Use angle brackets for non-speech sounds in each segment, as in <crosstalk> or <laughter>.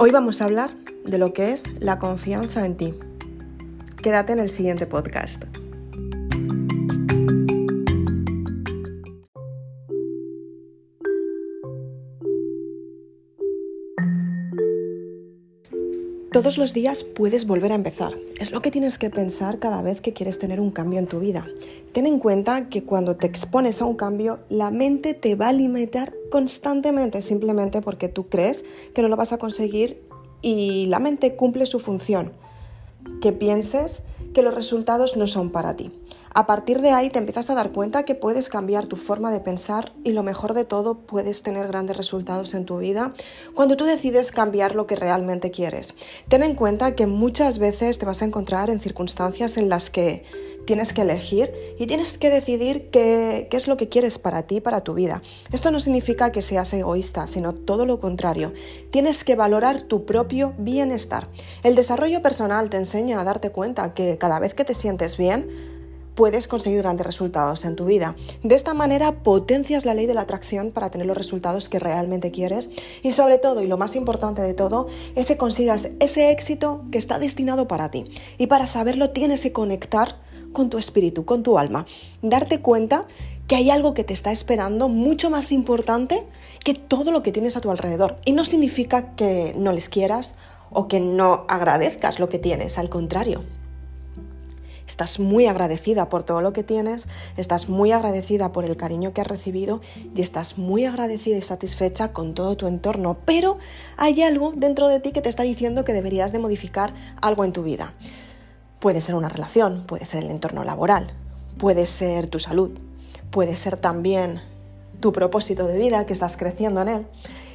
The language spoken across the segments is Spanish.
Hoy vamos a hablar de lo que es la confianza en ti. Quédate en el siguiente podcast. Todos los días puedes volver a empezar. Es lo que tienes que pensar cada vez que quieres tener un cambio en tu vida. Ten en cuenta que cuando te expones a un cambio, la mente te va a limitar constantemente simplemente porque tú crees que no lo vas a conseguir y la mente cumple su función. Que pienses que los resultados no son para ti. A partir de ahí te empiezas a dar cuenta que puedes cambiar tu forma de pensar y lo mejor de todo, puedes tener grandes resultados en tu vida cuando tú decides cambiar lo que realmente quieres. Ten en cuenta que muchas veces te vas a encontrar en circunstancias en las que tienes que elegir y tienes que decidir qué, es lo que quieres para ti, para tu vida. Esto no significa que seas egoísta, sino todo lo contrario. Tienes que valorar tu propio bienestar. El desarrollo personal te enseña a darte cuenta que cada vez que te sientes bien, puedes conseguir grandes resultados en tu vida. De esta manera potencias la ley de la atracción para tener los resultados que realmente quieres y sobre todo, y lo más importante de todo, es que consigas ese éxito que está destinado para ti. Y para saberlo tienes que conectar con tu espíritu, con tu alma, darte cuenta que hay algo que te está esperando mucho más importante que todo lo que tienes a tu alrededor. Y no significa que no les quieras o que no agradezcas lo que tienes, al contrario estás muy agradecida por todo lo que tienes, estás muy agradecida por el cariño que has recibido y estás muy agradecida y satisfecha con todo tu entorno, pero hay algo dentro de ti que te está diciendo que deberías de modificar algo en tu vida. Puede ser una relación, puede ser el entorno laboral, puede ser tu salud, puede ser también tu propósito de vida, que estás creciendo en él.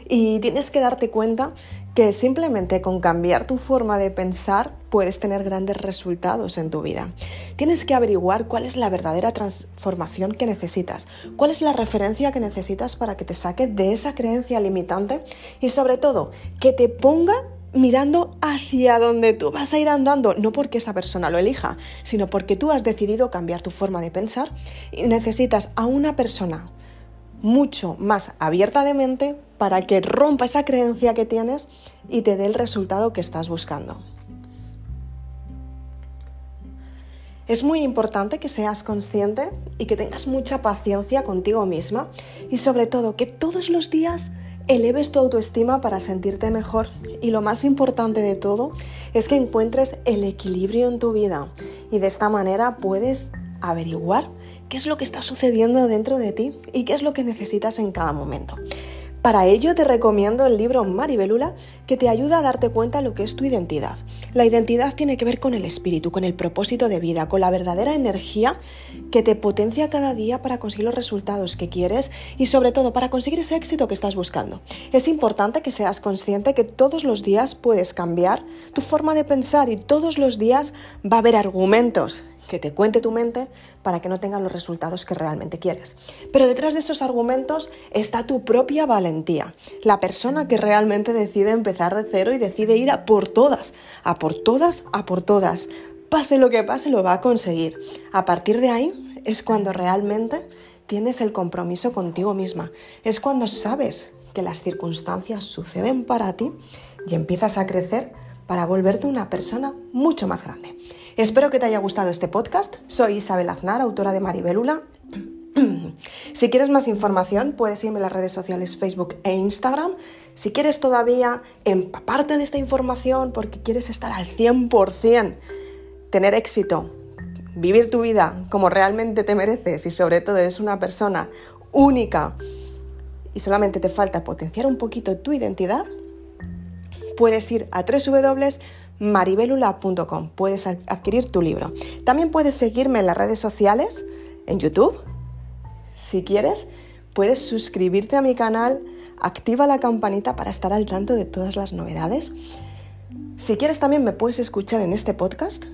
Y tienes que darte cuenta que simplemente con cambiar tu forma de pensar puedes tener grandes resultados en tu vida. Tienes que averiguar cuál es la verdadera transformación que necesitas, cuál es la referencia que necesitas para que te saque de esa creencia limitante y sobre todo que te ponga mirando hacia donde tú vas a ir andando, no porque esa persona lo elija, sino porque tú has decidido cambiar tu forma de pensar y necesitas a una persona mucho más abierta de mente para que rompa esa creencia que tienes y te dé el resultado que estás buscando. Es muy importante que seas consciente y que tengas mucha paciencia contigo misma y sobre todo que todos los días eleves tu autoestima para sentirte mejor y lo más importante de todo es que encuentres el equilibrio en tu vida y de esta manera puedes averiguar qué es lo que está sucediendo dentro de ti y qué es lo que necesitas en cada momento. Para ello te recomiendo el libro Maribelula que te ayuda a darte cuenta de lo que es tu identidad. La identidad tiene que ver con el espíritu, con el propósito de vida, con la verdadera energía que te potencia cada día para conseguir los resultados que quieres y sobre todo para conseguir ese éxito que estás buscando. Es importante que seas consciente que todos los días puedes cambiar tu forma de pensar y todos los días va a haber argumentos que te cuente tu mente para que no tengas los resultados que realmente quieres. Pero detrás de esos argumentos está tu propia valentía, la persona que realmente decide empezar de cero y decide ir a por todas, a por todas, a por todas. Pase lo que pase, lo va a conseguir. A partir de ahí es cuando realmente tienes el compromiso contigo misma. Es cuando sabes que las circunstancias suceden para ti y empiezas a crecer para volverte una persona mucho más grande. Espero que te haya gustado este podcast. Soy Isabel Aznar, autora de Maribelula. <clears throat> si quieres más información, puedes irme a las redes sociales Facebook e Instagram. Si quieres todavía empaparte de esta información porque quieres estar al 100%, tener éxito, vivir tu vida como realmente te mereces y sobre todo eres una persona única y solamente te falta potenciar un poquito tu identidad, puedes ir a www.maribelula.com. Puedes adquirir tu libro. También puedes seguirme en las redes sociales, en YouTube. Si quieres, puedes suscribirte a mi canal, activa la campanita para estar al tanto de todas las novedades. Si quieres también me puedes escuchar en este podcast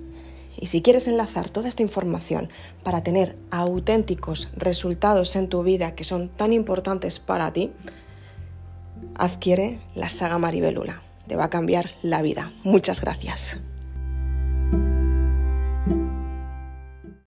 y si quieres enlazar toda esta información para tener auténticos resultados en tu vida que son tan importantes para ti, adquiere la saga Maribelula te va a cambiar la vida. Muchas gracias.